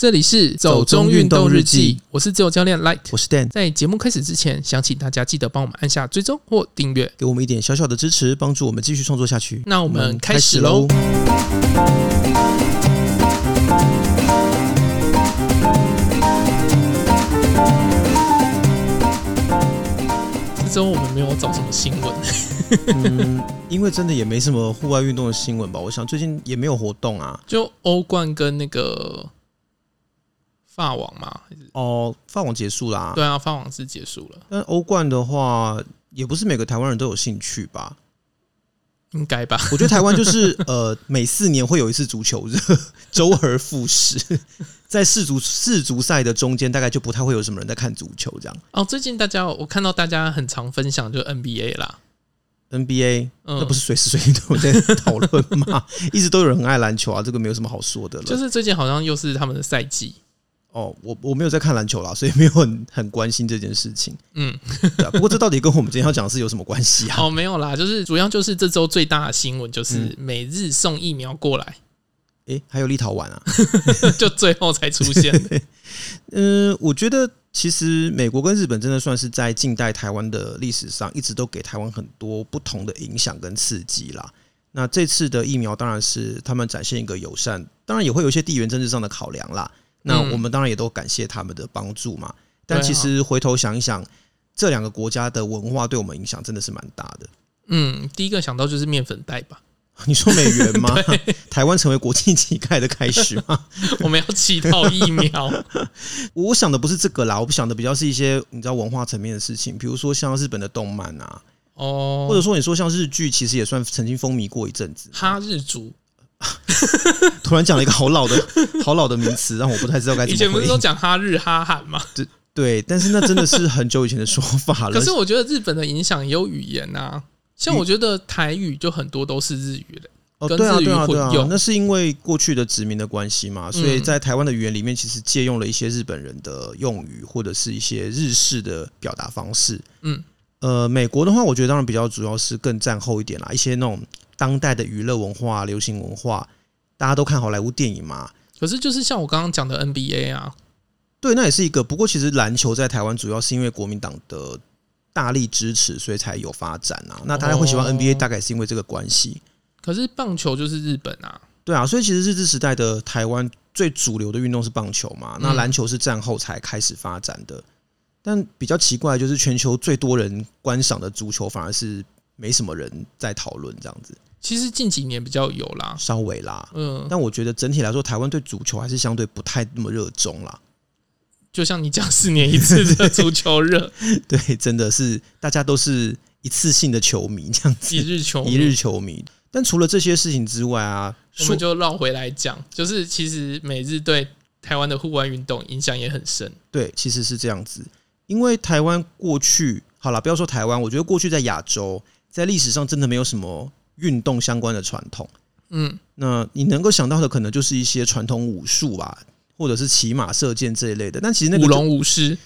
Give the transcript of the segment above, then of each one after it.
这里是走中运动日记，我是自由教练 Light，我是 Dan。在节目开始之前，想请大家记得帮我们按下追踪或订阅，给我们一点小小的支持，帮助我们继续创作下去。那我们开始喽！这周我们没有找什么新闻，嗯，因为真的也没什么户外运动的新闻吧？我想最近也没有活动啊，就欧冠跟那个。法网嘛？哦，法网结束啦。对啊，法网是结束了。但欧冠的话，也不是每个台湾人都有兴趣吧？应该吧？我觉得台湾就是呃，每四年会有一次足球热，周而复始。在世足世足赛的中间，大概就不太会有什么人在看足球这样。哦，最近大家我看到大家很常分享，就 NBA 啦，NBA，嗯，那不是随时随地都在讨论吗？一直都有人很爱篮球啊，这个没有什么好说的了。就是最近好像又是他们的赛季。哦，我我没有在看篮球啦，所以没有很很关心这件事情。嗯，对啊，不过这到底跟我们今天要讲的是有什么关系啊？哦，没有啦，就是主要就是这周最大的新闻就是每日送疫苗过来。诶、欸，还有立陶宛啊，就最后才出现。嗯、呃，我觉得其实美国跟日本真的算是在近代台湾的历史上，一直都给台湾很多不同的影响跟刺激啦。那这次的疫苗当然是他们展现一个友善，当然也会有一些地缘政治上的考量啦。那我们当然也都感谢他们的帮助嘛，但其实回头想一想，这两个国家的文化对我们影响真的是蛮大的。嗯，第一个想到就是面粉袋吧？你说美元吗？台湾成为国际乞丐的开始吗？我们要乞讨疫苗。我想的不是这个啦，我不想的比较是一些你知道文化层面的事情，比如说像日本的动漫啊，哦，或者说你说像日剧，其实也算曾经风靡过一阵子。哈日族。突然讲了一个好老的 好老的名词，让我不太知道该怎么。以前不是都讲哈日哈韩吗？对对，但是那真的是很久以前的说法了。可是我觉得日本的影响也有语言啊，像我觉得台语就很多都是日语的。哦，对啊，对啊，对啊，那是因为过去的殖民的关系嘛，所以在台湾的语言里面，其实借用了一些日本人的用语，或者是一些日式的表达方式。嗯，呃，美国的话，我觉得当然比较主要是更战后一点啦，一些那种。当代的娱乐文化、流行文化，大家都看好莱坞电影嘛？可是就是像我刚刚讲的 NBA 啊，对，那也是一个。不过其实篮球在台湾主要是因为国民党的大力支持，所以才有发展啊。那大家会喜欢 NBA，大概是因为这个关系。可是棒球就是日本啊，对啊，所以其实日治时代的台湾最主流的运动是棒球嘛。那篮球是战后才开始发展的。但比较奇怪就是全球最多人观赏的足球，反而是没什么人在讨论这样子。其实近几年比较有啦，稍微啦，嗯，但我觉得整体来说，台湾对足球还是相对不太那么热衷啦。就像你讲四年一次的足球热，对，真的是大家都是一次性的球迷这样子，一日球迷，一日球迷。但除了这些事情之外啊，我们就绕回来讲，就是其实每日对台湾的户外运动影响也很深。对，其实是这样子，因为台湾过去好了，不要说台湾，我觉得过去在亚洲，在历史上真的没有什么。运动相关的传统，嗯，那你能够想到的可能就是一些传统武术吧，或者是骑马射箭这一类的。但其实那个舞龙舞狮，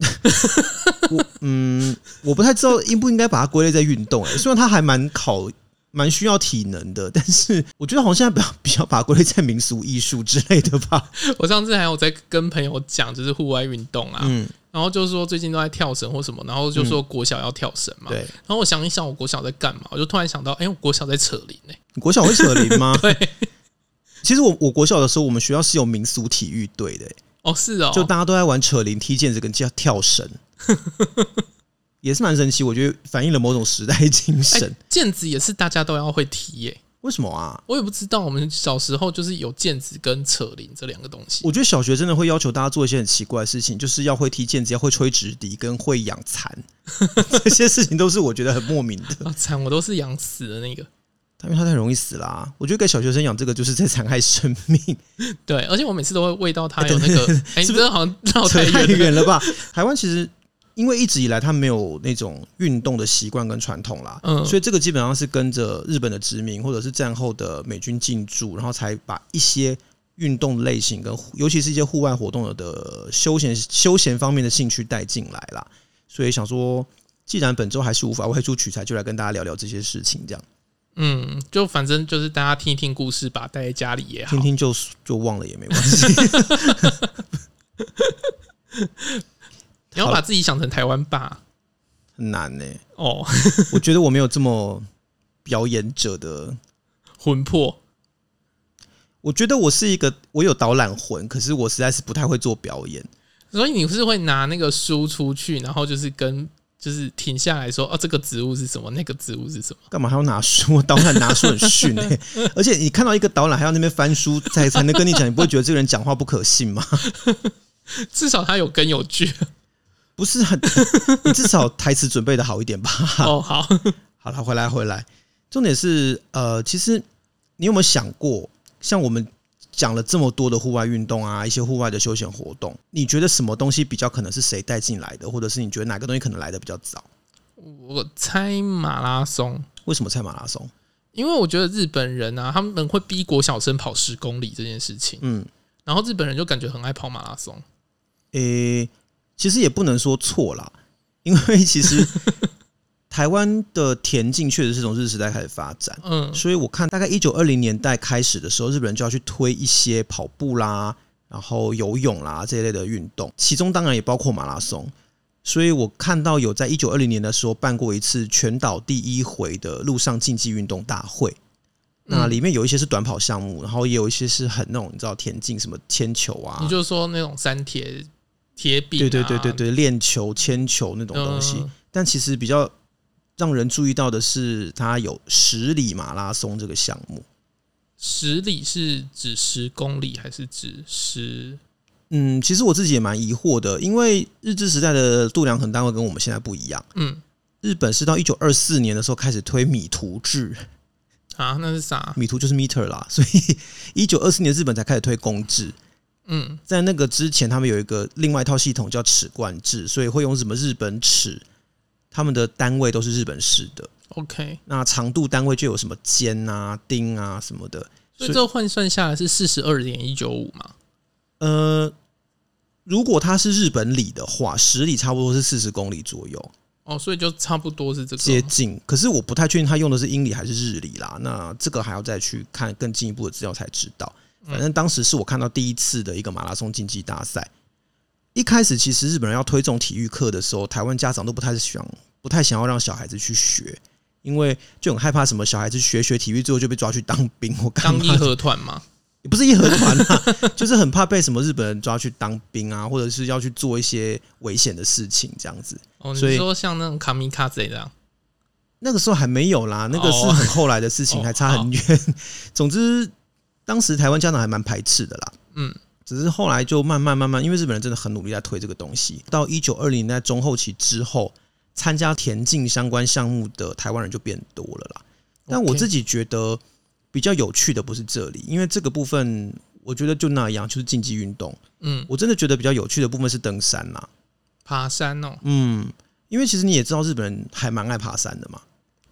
我嗯，我不太知道应不应该把它归类在运动。哎，虽然它还蛮考。蛮需要体能的，但是我觉得好像比较 比较把它归类在民俗艺术之类的吧。我上次还有在跟朋友讲，就是户外运动啊，嗯，然后就是说最近都在跳绳或什么，然后就说国小要跳绳嘛，对。然后我想一想，我国小在干嘛？我就突然想到，哎，我国小在扯铃呢。你国小会扯铃吗？对。其实我我国小的时候，我们学校是有民俗体育队的。哦，是哦，就大家都在玩扯铃、踢毽子跟跳跳绳。也是蛮神奇，我觉得反映了某种时代精神。毽子也是大家都要会踢耶？为什么啊？我也不知道。我们小时候就是有毽子跟扯铃这两个东西。我觉得小学真的会要求大家做一些很奇怪的事情，就是要会踢毽子，要会吹直笛，跟会养蚕。这些事情都是我觉得很莫名的。啊，蚕我都是养死的那个，因为它太容易死啦、啊。我觉得给小学生养这个就是在残害生命。对，而且我每次都会喂到它有那个，哎，是不是好像绕太远了吧？台湾其实。因为一直以来他没有那种运动的习惯跟传统啦，嗯，所以这个基本上是跟着日本的殖民或者是战后的美军进驻，然后才把一些运动类型跟尤其是一些户外活动的休闲休闲方面的兴趣带进来啦。所以想说，既然本周还是无法外出取材，就来跟大家聊聊这些事情，这样。嗯，就反正就是大家听一听故事吧，待在家里也好，听听就就忘了也没关系。你要把自己想成台湾霸，很难呢、欸。哦，我觉得我没有这么表演者的魂魄。我觉得我是一个，我有导览魂，可是我实在是不太会做表演。所以你是会拿那个书出去，然后就是跟就是停下来说，哦，这个植物是什么？那个植物是什么？干嘛还要拿书？导览拿书很逊哎、欸！而且你看到一个导览还要那边翻书才才能跟你讲，你不会觉得这个人讲话不可信吗？至少他有根有据，不是很？你至少台词准备的好一点吧？哦，好，好了，回来回来。重点是，呃，其实你有没有想过？像我们讲了这么多的户外运动啊，一些户外的休闲活动，你觉得什么东西比较可能是谁带进来的，或者是你觉得哪个东西可能来的比较早？我猜马拉松。为什么猜马拉松？因为我觉得日本人啊，他们会逼国小生跑十公里这件事情。嗯，然后日本人就感觉很爱跑马拉松。诶、欸，其实也不能说错啦，因为其实。台湾的田径确实是从日时代开始发展，嗯，所以我看大概一九二零年代开始的时候，日本人就要去推一些跑步啦，然后游泳啦这一类的运动，其中当然也包括马拉松。所以我看到有在一九二零年的时候办过一次全岛第一回的陆上竞技运动大会，那里面有一些是短跑项目，然后也有一些是很那种你知道田径什么铅球啊，你就说那种三铁铁饼，对对对对对，链球、铅球那种东西，但其实比较。让人注意到的是，它有十里马拉松这个项目。十里是指十公里还是指十？嗯，其实我自己也蛮疑惑的，因为日治时代的度量衡单位跟我们现在不一样。嗯，日本是到一九二四年的时候开始推米图制啊，那是啥？米图就是 meter 啦，所以一九二四年日本才开始推公制。嗯，在那个之前，他们有一个另外一套系统叫尺贯制，所以会用什么日本尺。他们的单位都是日本式的，OK。那长度单位就有什么肩啊、丁啊什么的，所以这换算下来是四十二点一九五嘛？呃，如果它是日本里的话，十里差不多是四十公里左右。哦，所以就差不多是这个接近。可是我不太确定他用的是英里还是日里啦。那这个还要再去看更进一步的资料才知道。反正当时是我看到第一次的一个马拉松竞技大赛。一开始其实日本人要推这种体育课的时候，台湾家长都不太想、不太想要让小孩子去学，因为就很害怕什么小孩子学学体育之后就被抓去当兵或干嘛。当义和团吗？也不是义和团啊，就是很怕被什么日本人抓去当兵啊，或者是要去做一些危险的事情这样子。哦，你说像那种卡米卡这样，那个时候还没有啦，那个是很后来的事情，还差很远。总之，当时台湾家长还蛮排斥的啦。嗯。只是后来就慢慢慢慢，因为日本人真的很努力在推这个东西。到一九二零年代中后期之后，参加田径相关项目的台湾人就变多了啦。但我自己觉得比较有趣的不是这里，因为这个部分我觉得就那样，就是竞技运动。嗯，我真的觉得比较有趣的部分是登山啦，爬山哦。嗯，因为其实你也知道日本人还蛮爱爬山的嘛。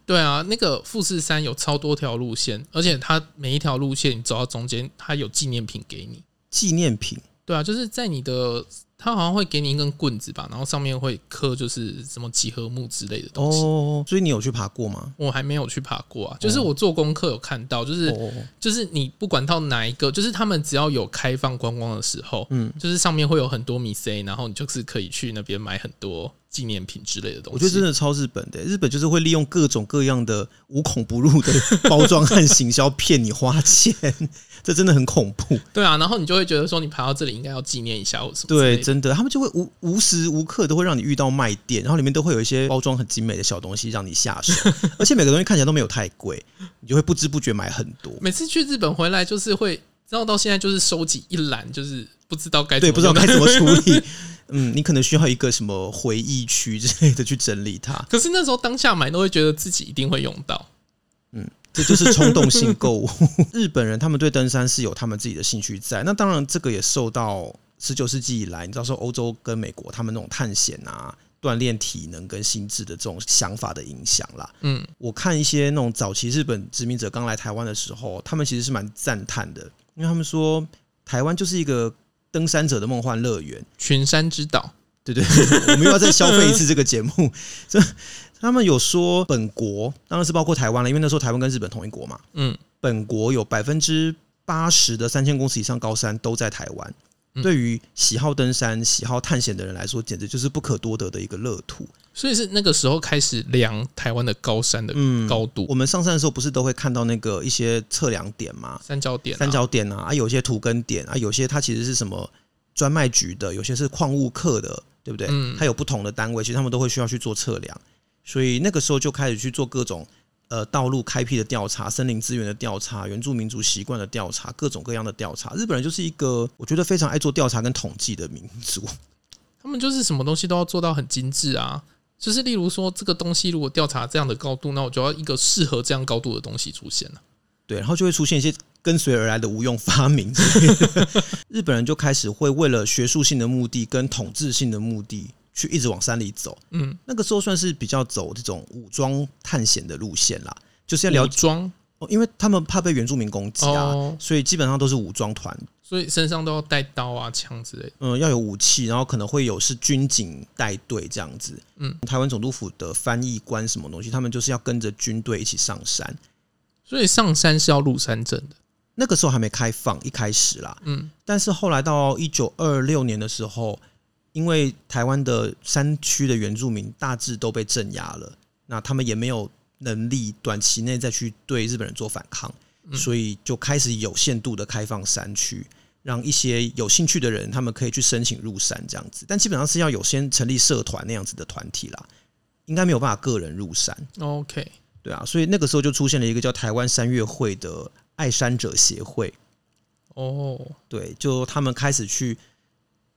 对啊，那个富士山有超多条路线，而且它每一条路线你走到中间，它有纪念品给你。纪念品，对啊，就是在你的，它好像会给你一根棍子吧，然后上面会刻就是什么几何木之类的东西。哦，所以你有去爬过吗？我还没有去爬过啊，就是我做功课有看到，就是就是你不管到哪一个，就是他们只要有开放观光的时候，嗯，就是上面会有很多米 C，然后你就是可以去那边买很多纪念品之类的东西。我觉得真的超日本的，日本就是会利用各种各样的无孔不入的包装和行销骗你花钱。这真的很恐怖，对啊，然后你就会觉得说，你爬到这里应该要纪念一下或什么。对，真的，他们就会无无时无刻都会让你遇到卖店，然后里面都会有一些包装很精美的小东西让你下手，而且每个东西看起来都没有太贵，你就会不知不觉买很多。每次去日本回来，就是会，然后到现在就是收集一篮，就是不知道该对，不知道该怎么处理。嗯，你可能需要一个什么回忆区之类的去整理它。可是那时候当下买都会觉得自己一定会用到，嗯。这就是冲动性购物。日本人他们对登山是有他们自己的兴趣在，那当然这个也受到十九世纪以来，你知道说欧洲跟美国他们那种探险啊、锻炼体能跟心智的这种想法的影响啦。嗯，我看一些那种早期日本殖民者刚来台湾的时候，他们其实是蛮赞叹的，因为他们说台湾就是一个登山者的梦幻乐园，群山之岛。对对，我们又要再消费一次这个节目。这他们有说，本国当然是包括台湾了，因为那时候台湾跟日本同一国嘛。嗯，本国有百分之八十的三千公尺以上高山都在台湾。对于喜好登山、喜好探险的人来说，简直就是不可多得的一个乐土。所以是那个时候开始量台湾的高山的高度。嗯，我们上山的时候不是都会看到那个一些测量点吗？三角点、三角点啊，啊，有些图根点啊，有些它其实是什么专卖局的，有些是矿物课的，对不对？嗯，它有不同的单位，其实他们都会需要去做测量。所以那个时候就开始去做各种。呃，道路开辟的调查、森林资源的调查、原住民族习惯的调查、各种各样的调查。日本人就是一个我觉得非常爱做调查跟统计的民族。他们就是什么东西都要做到很精致啊。就是例如说，这个东西如果调查这样的高度，那我就要一个适合这样高度的东西出现了。对，然后就会出现一些跟随而来的无用发明。日本人就开始会为了学术性的目的跟统治性的目的。去一直往山里走，嗯，那个时候算是比较走这种武装探险的路线啦，就是要了解武装？哦，因为他们怕被原住民攻击啊，哦、所以基本上都是武装团，所以身上都要带刀啊、枪之类的，嗯，要有武器，然后可能会有是军警带队这样子，嗯，台湾总督府的翻译官什么东西，他们就是要跟着军队一起上山，所以上山是要入山证的，那个时候还没开放，一开始啦，嗯，但是后来到一九二六年的时候。因为台湾的山区的原住民大致都被镇压了，那他们也没有能力短期内再去对日本人做反抗，所以就开始有限度的开放山区，让一些有兴趣的人他们可以去申请入山这样子，但基本上是要有先成立社团那样子的团体啦，应该没有办法个人入山。OK，对啊，所以那个时候就出现了一个叫台湾山岳会的爱山者协会。哦，对，就他们开始去。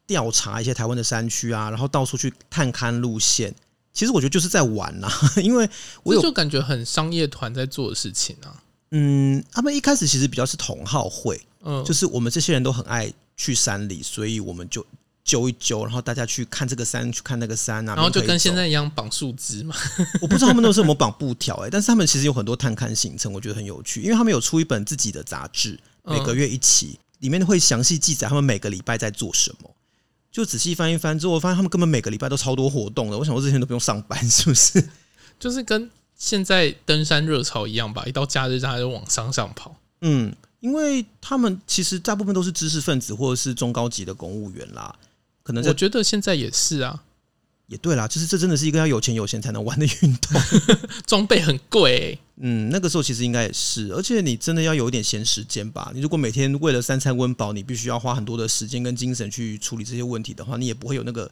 调查一些台湾的山区啊，然后到处去探勘路线。其实我觉得就是在玩呐、啊，因为我有就感觉很商业团在做的事情啊。嗯，他们一开始其实比较是同好会，嗯，就是我们这些人都很爱去山里，所以我们就揪一揪，然后大家去看这个山，去看那个山啊，然后就跟现在一样绑树枝嘛。我不知道他们都是有没有绑 布条哎，但是他们其实有很多探勘行程，我觉得很有趣，因为他们有出一本自己的杂志，每个月一期，里面会详细记载他们每个礼拜在做什么。就仔细翻一翻之后，我发现他们根本每个礼拜都超多活动的。我想我之前都不用上班，是不是？就是跟现在登山热潮一样吧，一到假日大家就往山上跑。嗯，因为他们其实大部分都是知识分子或者是中高级的公务员啦。可能我觉得现在也是啊。也对啦，就是这真的是一个要有钱有闲才能玩的运动，装备很贵、欸。嗯，那个时候其实应该也是，而且你真的要有一点闲时间吧。你如果每天为了三餐温饱，你必须要花很多的时间跟精神去处理这些问题的话，你也不会有那个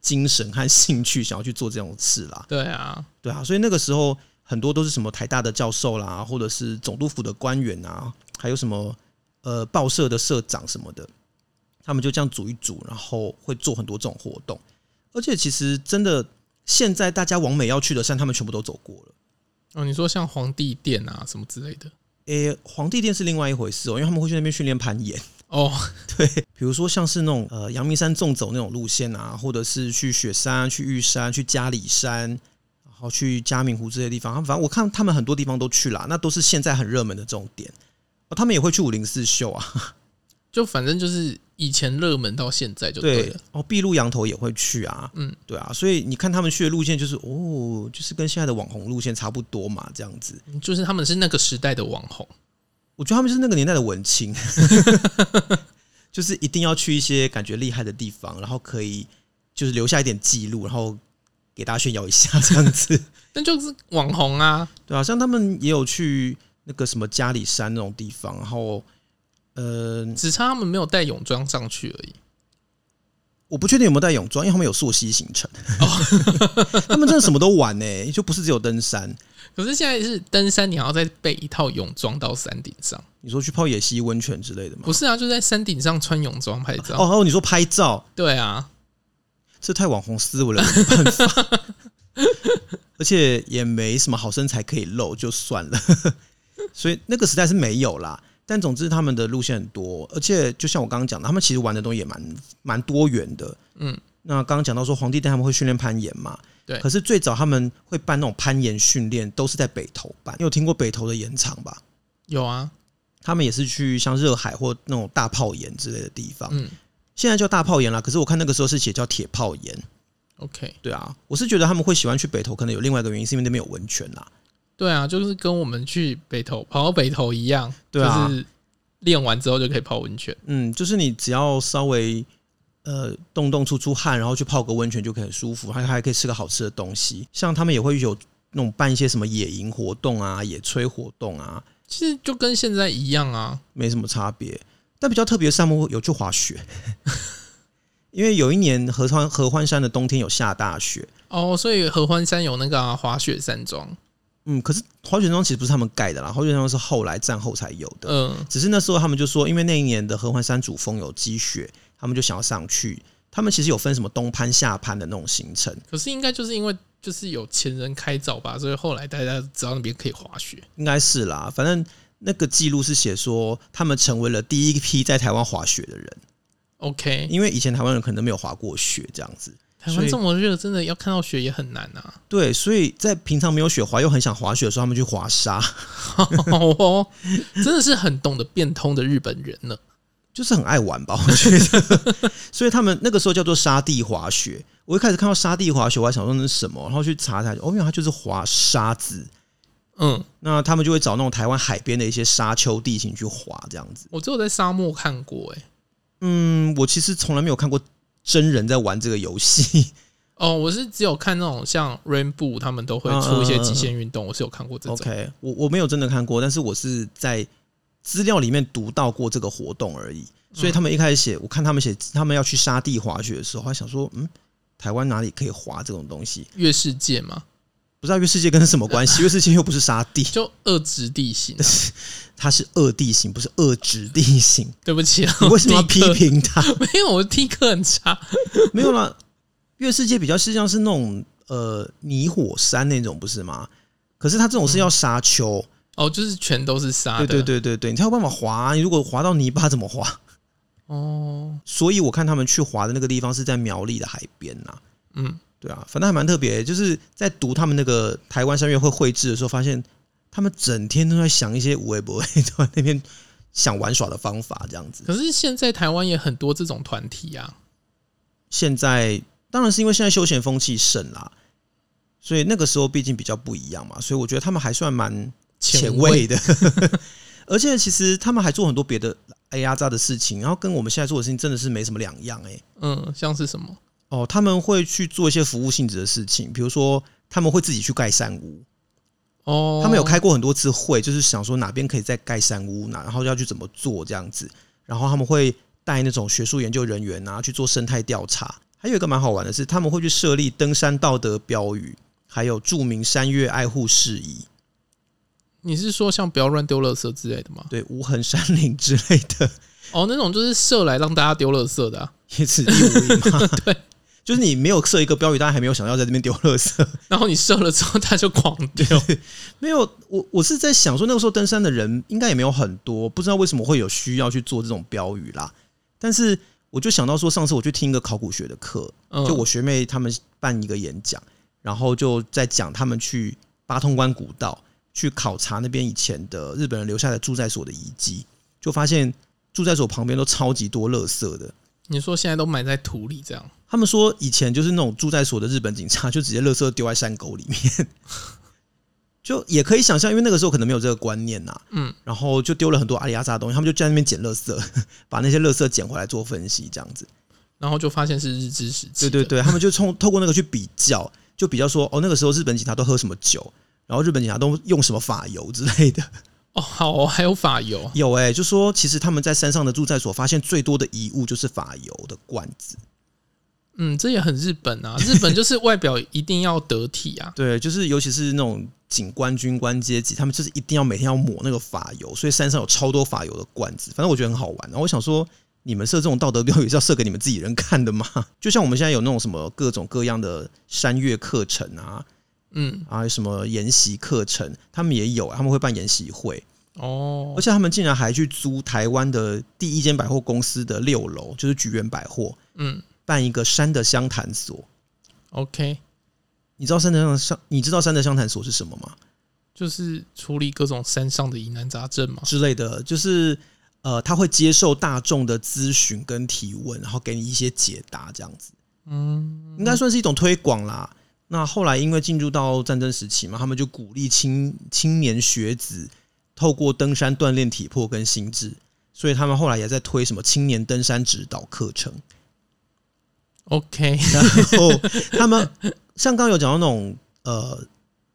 精神和兴趣想要去做这种事啦。对啊，对啊，所以那个时候很多都是什么台大的教授啦，或者是总督府的官员啊，还有什么呃报社的社长什么的，他们就这样组一组，然后会做很多这种活动。而且其实真的，现在大家往美要去的山，他们全部都走过了。哦，你说像皇帝殿啊什么之类的？诶，皇帝殿是另外一回事哦，因为他们会去那边训练攀岩。哦，对，比如说像是那种呃阳明山纵走那种路线啊，或者是去雪山、去玉山、去嘉里山，然后去嘉明湖这些地方，反正我看他们很多地方都去了，那都是现在很热门的这种点。哦，他们也会去武陵四秀啊。就反正就是以前热门到现在就对了。对哦，碧露羊头也会去啊，嗯，对啊，所以你看他们去的路线就是哦，就是跟现在的网红路线差不多嘛，这样子，就是他们是那个时代的网红，我觉得他们就是那个年代的文青，就是一定要去一些感觉厉害的地方，然后可以就是留下一点记录，然后给大家炫耀一下这样子，那就是网红啊，对啊，像他们也有去那个什么嘉里山那种地方，然后。呃，只差他们没有带泳装上去而已。我不确定有没有带泳装，因为他们有溯溪行程。哦、他们真的什么都玩呢、欸，就不是只有登山。可是现在是登山，你还要再备一套泳装到山顶上。你说去泡野溪温泉之类的吗？不是啊，就在山顶上穿泳装拍照。哦哦，你说拍照？对啊，这太网红思维了，没办法。而且也没什么好身材可以露，就算了。所以那个时代是没有啦。但总之，他们的路线很多，而且就像我刚刚讲的，他们其实玩的东西也蛮蛮多元的。嗯，那刚刚讲到说，皇帝带他们会训练攀岩嘛？对。可是最早他们会办那种攀岩训练，都是在北投办。你有听过北投的岩场吧？有啊，他们也是去像热海或那种大炮岩之类的地方。嗯，现在叫大炮岩啦，可是我看那个时候是写叫铁炮岩。OK，对啊，我是觉得他们会喜欢去北投，可能有另外一个原因，是因为那边有温泉啦。对啊，就是跟我们去北投跑到北投一样，对啊，就是练完之后就可以泡温泉。嗯，就是你只要稍微呃动动出出汗，然后去泡个温泉就可以很舒服，还还可以吃个好吃的东西。像他们也会有那种办一些什么野营活动啊、野炊活动啊，其实就跟现在一样啊，没什么差别。但比较特别的项目有去滑雪。因为有一年合欢合欢山的冬天有下大雪哦，所以合欢山有那个、啊、滑雪山庄。嗯，可是滑雪山庄其实不是他们盖的啦，滑雪山庄是后来战后才有的。嗯，只是那时候他们就说，因为那一年的合欢山主峰有积雪，他们就想要上去。他们其实有分什么东攀下攀的那种行程。可是应该就是因为就是有钱人开凿吧，所以后来大家知道那边可以滑雪。应该是啦，反正那个记录是写说他们成为了第一批在台湾滑雪的人。OK，因为以前台湾人可能都没有滑过雪，这样子。台湾这么热，真的要看到雪也很难啊。对，所以在平常没有雪滑又很想滑雪的时候，他们去滑沙。哦，真的是很懂得变通的日本人呢，就是很爱玩吧？我觉得。所以他们那个时候叫做沙地滑雪。我一开始看到沙地滑雪，我还想说那是什么，然后去查查，哦，原来它就是滑沙子。嗯，那他们就会找那种台湾海边的一些沙丘地形去滑，这样子。我只有在沙漠看过，哎。嗯，我其实从来没有看过真人在玩这个游戏。哦，我是只有看那种像 Rainbow 他们都会出一些极限运动，我是有看过这种。OK，我我没有真的看过，但是我是在资料里面读到过这个活动而已。所以他们一开始写，我看他们写他们要去沙地滑雪的时候，还想说，嗯，台湾哪里可以滑这种东西？月世界吗？不知道月世界跟什么关系？月世界又不是沙地，就二质地形，它是二地形，不是二质地形。对不起啊，你为什么要批评它？没有，我听课很差。没有啦，月世界比较实际上是那种呃泥火山那种，不是吗？可是它这种是要沙丘哦，就是全都是沙。对对对对对，你才有办法滑。你如果滑到泥巴怎么滑？哦，所以我看他们去滑的那个地方是在苗栗的海边呐。嗯。对啊，反正还蛮特别，就是在读他们那个台湾三月会绘制的时候，发现他们整天都在想一些无微不微，在那边想玩耍的方法，这样子。可是现在台湾也很多这种团体啊。现在当然是因为现在休闲风气盛啦，所以那个时候毕竟比较不一样嘛，所以我觉得他们还算蛮前卫的。而且其实他们还做很多别的哎呀渣的事情，然后跟我们现在做的事情真的是没什么两样哎、欸。嗯，像是什么？哦，他们会去做一些服务性质的事情，比如说他们会自己去盖山屋。哦，他们有开过很多次会，就是想说哪边可以再盖山屋，哪然后要去怎么做这样子。然后他们会带那种学术研究人员啊去做生态调查。还有一个蛮好玩的是，他们会去设立登山道德标语，还有著名山岳爱护事宜。你是说像不要乱丢垃圾之类的吗？对，无痕山林之类的。哦，那种就是设来让大家丢垃圾的，啊，也是义务？对。就是你没有设一个标语，大家还没有想到在这边丢垃圾，然后你设了之后，他就狂丢。没有，我我是在想说，那个时候登山的人应该也没有很多，不知道为什么会有需要去做这种标语啦。但是我就想到说，上次我去听一个考古学的课，就我学妹他们办一个演讲，然后就在讲他们去八通关古道去考察那边以前的日本人留下的住在所的遗迹，就发现住在所旁边都超级多垃圾的。你说现在都埋在土里这样？他们说以前就是那种住在所的日本警察，就直接垃圾丢在山沟里面，就也可以想象，因为那个时候可能没有这个观念呐。嗯，然后就丢了很多阿里阿扎的东西，他们就在那边捡垃圾，把那些垃圾捡回来做分析，这样子，然后就发现是日治时期。对对对，他们就从透过那个去比较，就比较说哦，那个时候日本警察都喝什么酒，然后日本警察都用什么发油之类的。哦，好哦，还有法油，有哎、欸，就说其实他们在山上的住宅所发现最多的遗物就是法油的罐子。嗯，这也很日本啊，日本就是外表一定要得体啊。对，就是尤其是那种警官、军官阶级，他们就是一定要每天要抹那个发油，所以山上有超多发油的罐子。反正我觉得很好玩。然后我想说，你们设这种道德标语是要设给你们自己人看的吗？就像我们现在有那种什么各种各样的山岳课程啊。嗯啊，什么研习课程，他们也有，他们会办研习会哦，而且他们竟然还去租台湾的第一间百货公司的六楼，就是菊园百货，嗯，办一个山的相谈所。OK，你知道山的相，你知道山的相谈所是什么吗？就是处理各种山上的疑难杂症嘛之类的，就是呃，他会接受大众的咨询跟提问，然后给你一些解答，这样子。嗯，应该算是一种推广啦。那后来因为进入到战争时期嘛，他们就鼓励青青年学子透过登山锻炼体魄跟心智，所以他们后来也在推什么青年登山指导课程。OK，然后他们像刚刚有讲到那种呃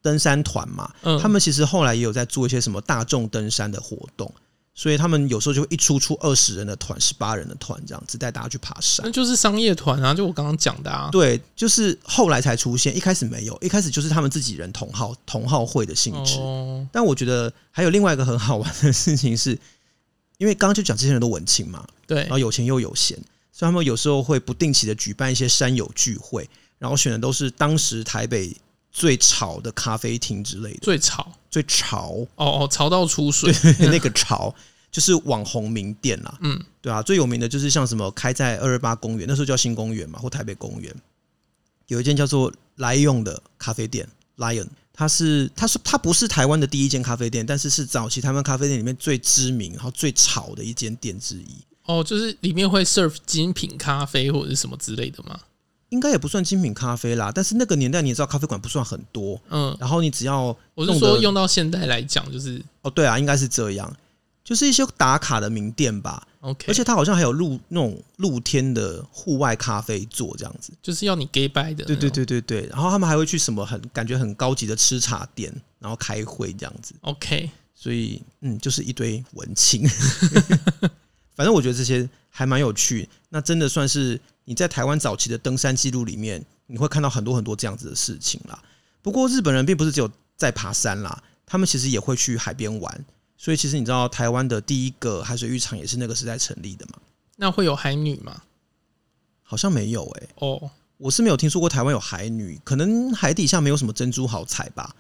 登山团嘛，他们其实后来也有在做一些什么大众登山的活动。所以他们有时候就会一出出二十人的团、十八人的团这样子带大家去爬山，那就是商业团啊，就我刚刚讲的啊。对，就是后来才出现，一开始没有，一开始就是他们自己人同号同号会的性质。哦。但我觉得还有另外一个很好玩的事情是，因为刚刚就讲这些人都文青嘛，对，然后有钱又有闲，所以他们有时候会不定期的举办一些山友聚会，然后选的都是当时台北最潮的咖啡厅之类的，最潮。最潮哦哦，潮到出水，对那个潮 就是网红名店啦。嗯，对啊，最有名的就是像什么开在二二八公园，那时候叫新公园嘛，或台北公园，有一间叫做 Lion 的咖啡店。Lion，它是它是它不是台湾的第一间咖啡店，但是是早期台湾咖啡店里面最知名然后最潮的一间店之一。哦，就是里面会 serve 精品咖啡或者是什么之类的吗？应该也不算精品咖啡啦，但是那个年代你也知道，咖啡馆不算很多，嗯，然后你只要我是说用到现在来讲，就是哦，对啊，应该是这样，就是一些打卡的名店吧，OK，而且它好像还有露那种露天的户外咖啡座这样子，就是要你给拜的，对对对对对，然后他们还会去什么很感觉很高级的吃茶店，然后开会这样子，OK，所以嗯，就是一堆文青，反正我觉得这些还蛮有趣，那真的算是。你在台湾早期的登山记录里面，你会看到很多很多这样子的事情啦。不过日本人并不是只有在爬山啦，他们其实也会去海边玩。所以其实你知道，台湾的第一个海水浴场也是那个时代成立的嘛？那会有海女吗？好像没有诶、欸。哦，我是没有听说过台湾有海女，可能海底下没有什么珍珠好采吧。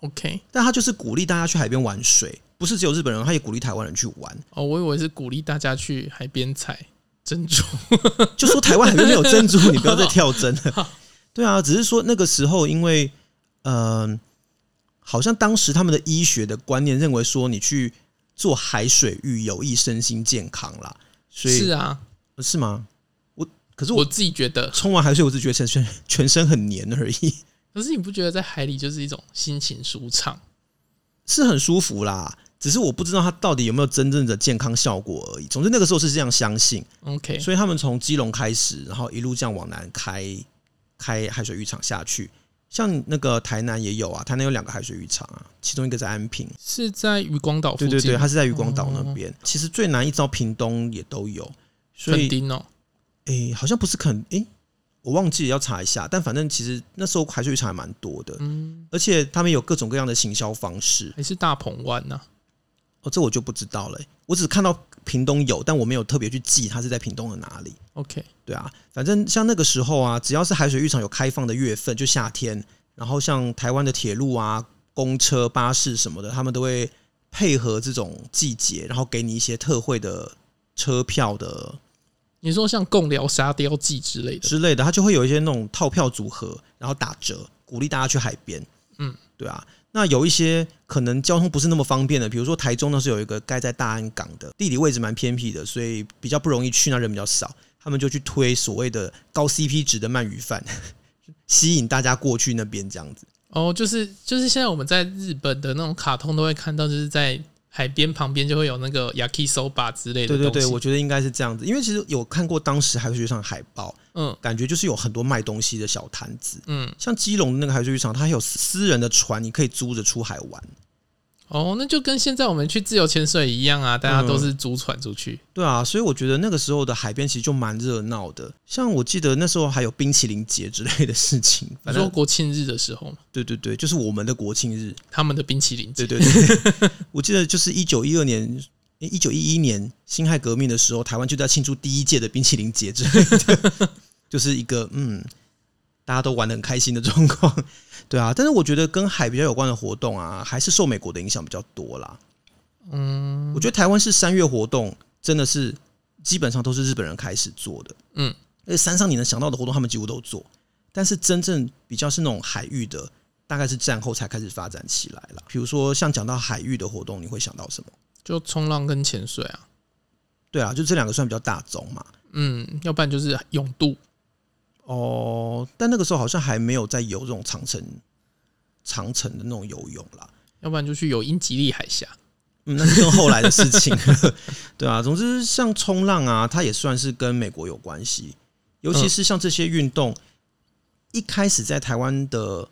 OK，但他就是鼓励大家去海边玩水，不是只有日本人，他也鼓励台湾人去玩。哦，我以为是鼓励大家去海边采。珍珠，就说台湾海边没有珍珠，你不要再跳针了。对啊，只是说那个时候，因为嗯、呃，好像当时他们的医学的观念认为说，你去做海水浴有益身心健康啦。所以是啊，是吗？我可是我，我自己觉得冲完海水，我只觉得全身全身很黏而已。可是你不觉得在海里就是一种心情舒畅，是很舒服啦。只是我不知道它到底有没有真正的健康效果而已。总之那个时候是这样相信，OK。所以他们从基隆开始，然后一路这样往南开，开海水浴场下去。像那个台南也有啊，台南有两个海水浴场啊，其中一个在安平，是在渔光岛附近。对对对，它是在渔光岛那边。其实最南一直到屏东也都有。所以，垦丁哦，哎，好像不是垦，哎，我忘记要查一下。但反正其实那时候海水浴场还蛮多的，嗯，而且他们有各种各样的行销方式。还是大鹏湾呢？哦，这我就不知道了。我只看到屏东有，但我没有特别去记它是在屏东的哪里。OK，对啊，反正像那个时候啊，只要是海水浴场有开放的月份，就夏天，然后像台湾的铁路啊、公车、巴士什么的，他们都会配合这种季节，然后给你一些特惠的车票的。你说像共聊沙雕季之类的之类的，它就会有一些那种套票组合，然后打折，鼓励大家去海边。嗯，对啊。那有一些可能交通不是那么方便的，比如说台中呢是有一个盖在大安港的，地理位置蛮偏僻的，所以比较不容易去，那人比较少，他们就去推所谓的高 CP 值的鳗鱼饭，吸引大家过去那边这样子。哦，就是就是现在我们在日本的那种卡通都会看到，就是在。海边旁边就会有那个 yakisoba 之类的。对对对，我觉得应该是这样子，因为其实有看过当时海水浴场海报，嗯，感觉就是有很多卖东西的小摊子，嗯，像基隆的那个海水浴场，它还有私人的船，你可以租着出海玩。哦，那就跟现在我们去自由潜水一样啊，大家都是租船出去。嗯。对啊，所以我觉得那个时候的海边其实就蛮热闹的。像我记得那时候还有冰淇淋节之类的事情，反正说国庆日的时候嘛。对对对，就是我们的国庆日，他们的冰淇淋节。对对对，我记得就是一九一二年、一九一一年辛亥革命的时候，台湾就在庆祝第一届的冰淇淋节之类的，就是一个嗯。大家都玩的很开心的状况，对啊，但是我觉得跟海比较有关的活动啊，还是受美国的影响比较多啦。嗯，我觉得台湾是三月活动，真的是基本上都是日本人开始做的。嗯，而且山上你能想到的活动，他们几乎都做。但是真正比较是那种海域的，大概是战后才开始发展起来了。比如说像讲到海域的活动，你会想到什么？就冲浪跟潜水啊。对啊，就这两个算比较大众嘛。嗯，要不然就是泳渡。哦，但那个时候好像还没有在游这种长城长城的那种游泳啦，要不然就去游英吉利海峡。嗯，那是更后来的事情，对啊。总之，像冲浪啊，它也算是跟美国有关系，尤其是像这些运动，一开始在台湾的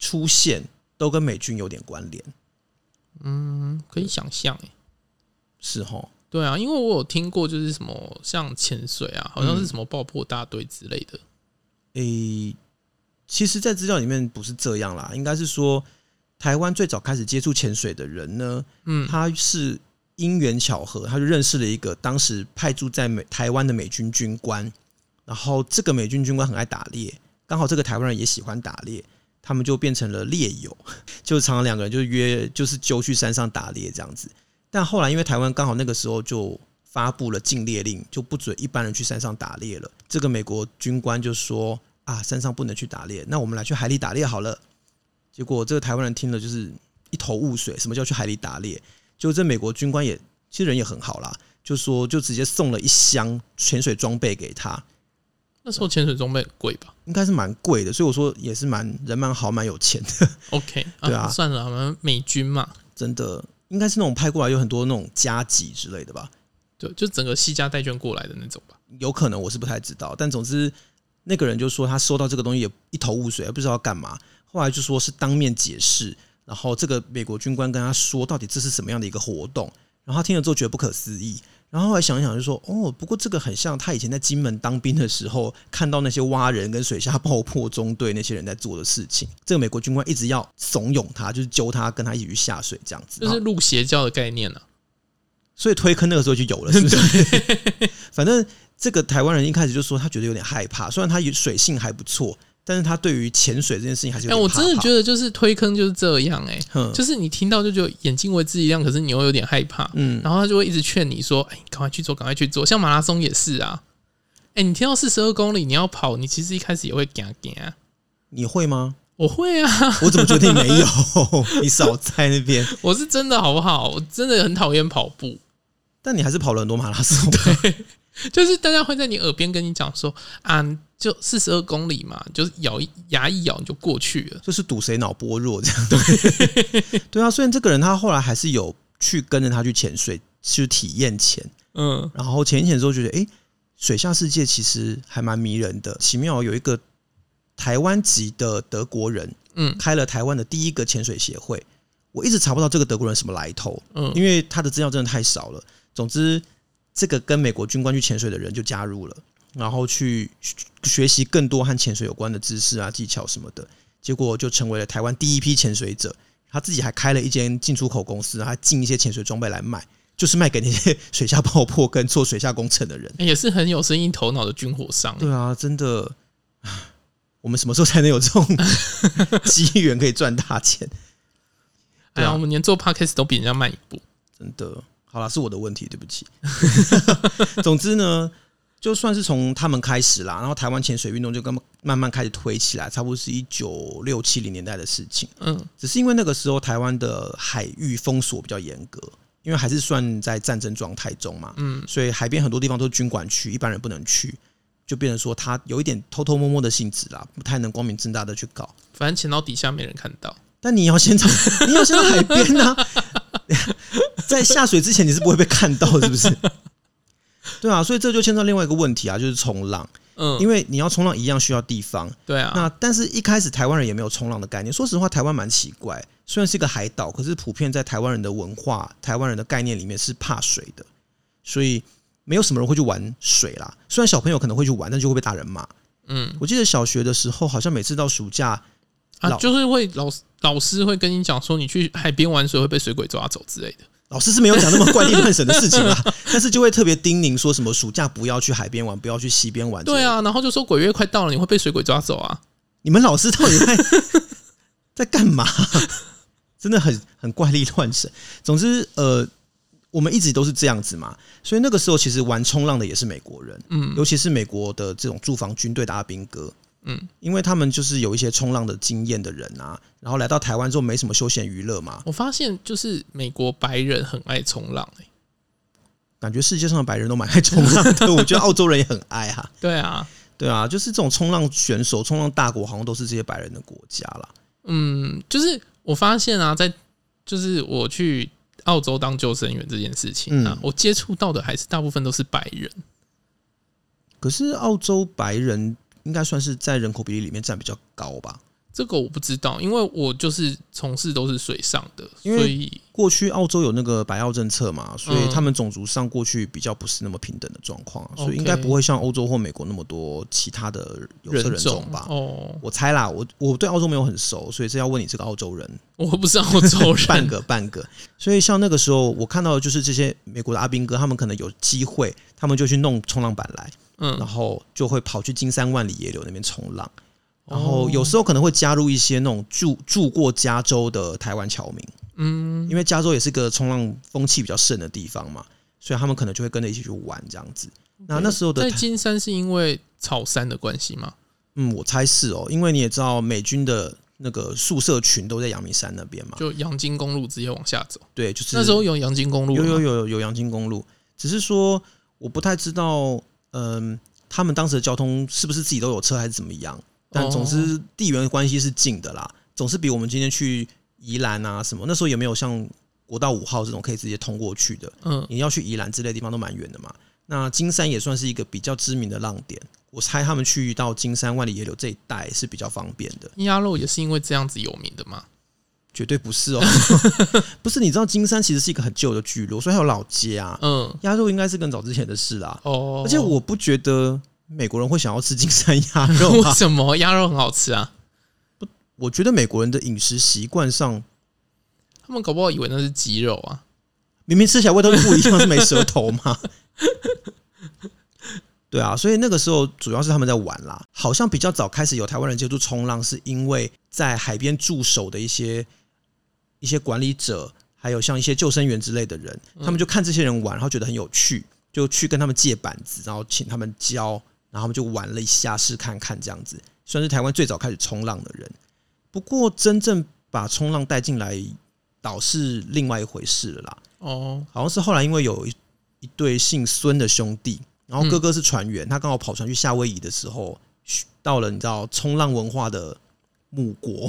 出现，都跟美军有点关联。嗯，可以想象，哎，是齁。对啊，因为我有听过，就是什么像潜水啊，好像是什么爆破大队之类的。诶、欸，其实，在资料里面不是这样啦，应该是说。台湾最早开始接触潜水的人呢，嗯，他是因缘巧合，他就认识了一个当时派驻在美台湾的美军军官，然后这个美军军官很爱打猎，刚好这个台湾人也喜欢打猎，他们就变成了猎友，就常常两个人就约，就是揪去山上打猎这样子。但后来因为台湾刚好那个时候就发布了禁猎令，就不准一般人去山上打猎了。这个美国军官就说啊，山上不能去打猎，那我们来去海里打猎好了。结果这个台湾人听了就是一头雾水，什么叫去海里打猎？就这美国军官也其实人也很好啦，就说就直接送了一箱潜水装备给他。那时候潜水装备很贵吧？应该是蛮贵的，所以我说也是蛮人蛮好，蛮有钱的。OK，对啊，啊算了，我们美军嘛，真的应该是那种派过来有很多那种加急之类的吧？对，就整个西家带卷过来的那种吧？有可能，我是不太知道。但总之，那个人就说他收到这个东西也一头雾水，不知道要干嘛。后来就说是当面解释，然后这个美国军官跟他说到底这是什么样的一个活动，然后他听了之后觉得不可思议，然后后来想一想就说哦，不过这个很像他以前在金门当兵的时候看到那些蛙人跟水下爆破中队那些人在做的事情。这个美国军官一直要怂恿他，就是揪他跟他一起去下水这样子，就是入邪教的概念呢、啊。所以推坑那个时候就有了，是不是？反正这个台湾人一开始就说他觉得有点害怕，虽然他水性还不错。但是他对于潜水这件事情还是有怕怕。哎，我真的觉得就是推坑就是这样哎、欸，就是你听到就觉得眼睛为之一亮，可是你又有点害怕，嗯，然后他就会一直劝你说：“哎，赶快去做，赶快去做。”像马拉松也是啊，哎，你听到四十二公里你要跑，你其实一开始也会惊惊啊。你会吗？我会啊。我怎么觉得你没有？你少在那边。我是真的好不好？我真的很讨厌跑步，但你还是跑了很多马拉松。对，就是大家会在你耳边跟你讲说啊。就四十二公里嘛，就是咬一牙一咬你就过去了，就是赌谁脑波弱这样。对，对啊。虽然这个人他后来还是有去跟着他去潜水，去体验潜，嗯，然后潜一潜之后觉得，哎、欸，水下世界其实还蛮迷人的。奇妙有一个台湾籍的德国人，嗯，开了台湾的第一个潜水协会。我一直查不到这个德国人什么来头，嗯，因为他的资料真的太少了。总之，这个跟美国军官去潜水的人就加入了。然后去学习更多和潜水有关的知识啊、技巧什么的，结果就成为了台湾第一批潜水者。他自己还开了一间进出口公司，他进一些潜水装备来卖，就是卖给那些水下爆破跟做水下工程的人，也是很有生意头脑的军火商。对啊，真的，我们什么时候才能有这种机缘可以赚大钱？哎呀，我们连做 podcast 都比人家慢一步，真的。好了，是我的问题，对不起。总之呢。就算是从他们开始啦，然后台湾潜水运动就跟慢慢开始推起来，差不多是一九六七零年代的事情。嗯，只是因为那个时候台湾的海域封锁比较严格，因为还是算在战争状态中嘛。嗯，所以海边很多地方都是军管区，一般人不能去，就变成说他有一点偷偷摸摸的性质啦，不太能光明正大的去搞。反正潜到底下没人看到，但你要先从 你要先到海边啊，在下水之前你是不会被看到，是不是？对啊，所以这就牵扯到另外一个问题啊，就是冲浪。嗯，因为你要冲浪一样需要地方。对啊。那但是一开始台湾人也没有冲浪的概念。说实话，台湾蛮奇怪，虽然是一个海岛，可是普遍在台湾人的文化、台湾人的概念里面是怕水的，所以没有什么人会去玩水啦。虽然小朋友可能会去玩，但就会被大人骂。嗯，我记得小学的时候，好像每次到暑假啊，就是会老老师会跟你讲说，你去海边玩水会被水鬼抓走之类的。老师是没有讲那么怪力乱神的事情啊，但是就会特别叮咛说什么暑假不要去海边玩，不要去溪边玩。对啊，然后就说鬼月快到了，你会被水鬼抓走啊！你们老师到底在 在干嘛？真的很很怪力乱神。总之，呃，我们一直都是这样子嘛，所以那个时候其实玩冲浪的也是美国人，嗯，尤其是美国的这种驻防军队的阿兵哥。嗯，因为他们就是有一些冲浪的经验的人啊，然后来到台湾之后没什么休闲娱乐嘛。我发现就是美国白人很爱冲浪，欸，感觉世界上的白人都蛮爱冲浪的。我觉得澳洲人也很爱哈。对啊，对啊，就是这种冲浪选手、冲浪大国，好像都是这些白人的国家啦。嗯，就是我发现啊，在就是我去澳洲当救生员这件事情啊，嗯、我接触到的还是大部分都是白人。可是澳洲白人应该算是在人口比例里面占比较高吧？这个我不知道，因为我就是从事都是水上的，所以过去澳洲有那个白澳政策嘛，所以他们种族上过去比较不是那么平等的状况，所以应该不会像欧洲或美国那么多其他的有色人种吧？哦，我猜啦，我我对澳洲没有很熟，所以这要问你这个澳洲人，我不是澳洲人，半个半个。所以像那个时候我看到的就是这些美国的阿兵哥，他们可能有机会，他们就去弄冲浪板来，嗯，然后就会跑去金山万里野柳那边冲浪。然后有时候可能会加入一些那种住住过加州的台湾侨民，嗯，因为加州也是个冲浪风气比较盛的地方嘛，所以他们可能就会跟着一起去玩这样子。那那时候的在金山是因为草山的关系吗？嗯，我猜是哦，因为你也知道美军的那个宿舍群都在阳明山那边嘛，就阳金公路直接往下走。对，就是那时候有阳金公路，有有有有阳金公路，只是说我不太知道，嗯，他们当时的交通是不是自己都有车还是怎么样？但总之，地缘关系是近的啦，总是比我们今天去宜兰啊什么，那时候也没有像国道五号这种可以直接通过去的。嗯，你要去宜兰之类的地方都蛮远的嘛。那金山也算是一个比较知名的浪点，我猜他们去到金山万里野柳这一带是比较方便的。鸭肉也是因为这样子有名的吗？绝对不是哦，不是。你知道金山其实是一个很旧的聚落，所以还有老街啊。嗯，鸭肉应该是更早之前的事啦。哦，而且我不觉得。美国人会想要吃金山鸭肉？为什么鸭肉很好吃啊？不，我觉得美国人的饮食习惯上，他们搞不好以为那是鸡肉啊。明明吃起来味道不一样，是没舌头吗？对啊，所以那个时候主要是他们在玩啦。好像比较早开始有台湾人接触冲浪，是因为在海边驻守的一些一些管理者，还有像一些救生员之类的人，他们就看这些人玩，然后觉得很有趣，就去跟他们借板子，然后请他们教。然后他们就玩了一下，试看看这样子，算是台湾最早开始冲浪的人。不过真正把冲浪带进来，倒是另外一回事了啦。哦，好像是后来因为有一一对姓孙的兄弟，然后哥哥是船员，他刚好跑船去夏威夷的时候，到了你知道冲浪文化的母国，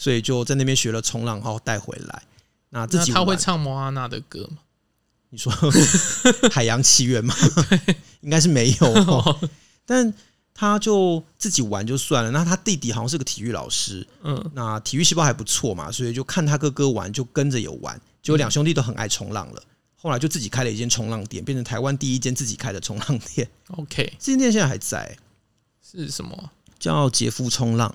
所以就在那边学了冲浪，然后带回来。那自己他会唱莫阿娜的歌吗？你说海洋奇缘吗？应该是没有哦。但他就自己玩就算了，那他弟弟好像是个体育老师，嗯，那体育细胞还不错嘛，所以就看他哥哥玩，就跟着有玩，结果两兄弟都很爱冲浪了，后来就自己开了一间冲浪店，变成台湾第一间自己开的冲浪店。OK，这间店现在还在，是什么？叫杰夫冲浪。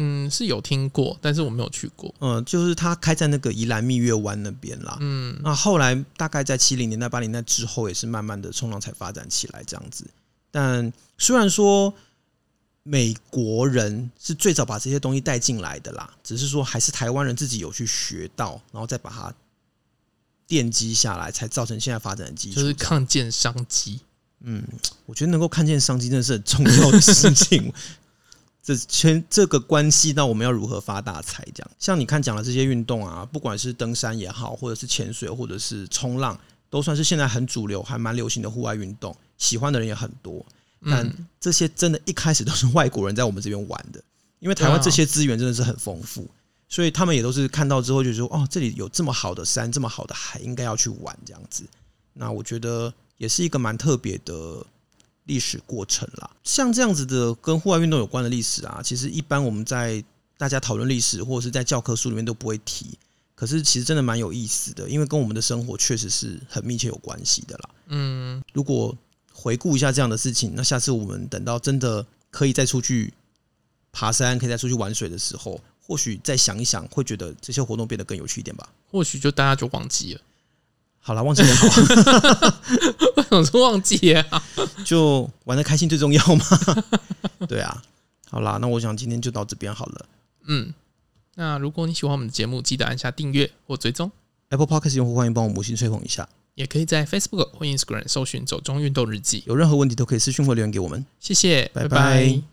嗯，是有听过，但是我没有去过。嗯，就是他开在那个宜兰蜜月湾那边啦。嗯，那后来大概在七零年代、八零年代之后，也是慢慢的冲浪才发展起来这样子。但虽然说美国人是最早把这些东西带进来的啦，只是说还是台湾人自己有去学到，然后再把它奠基下来，才造成现在发展的基础。就是看见商机，嗯，我觉得能够看见商机，真的是很重要的事情。这全这个关系到我们要如何发大财，这样。像你看讲的这些运动啊，不管是登山也好，或者是潜水，或者是冲浪，都算是现在很主流、还蛮流行的户外运动。喜欢的人也很多，但这些真的一开始都是外国人在我们这边玩的，因为台湾这些资源真的是很丰富，所以他们也都是看到之后就说：“哦，这里有这么好的山，这么好的海，应该要去玩这样子。”那我觉得也是一个蛮特别的历史过程啦。像这样子的跟户外运动有关的历史啊，其实一般我们在大家讨论历史或者是在教科书里面都不会提，可是其实真的蛮有意思的，因为跟我们的生活确实是很密切有关系的啦。嗯，如果回顾一下这样的事情，那下次我们等到真的可以再出去爬山，可以再出去玩水的时候，或许再想一想，会觉得这些活动变得更有趣一点吧。或许就大家就忘记了。好了，忘记也好。我想是忘记啊，就玩的开心最重要嘛。对啊，好啦，那我想今天就到这边好了。嗯，那如果你喜欢我们的节目，记得按下订阅或追踪。Apple Podcast 用户欢迎帮我们五星吹捧一下。也可以在 Facebook 或 Instagram 搜寻“走中运动日记”，有任何问题都可以私讯或留言给我们。谢谢，拜拜。拜拜。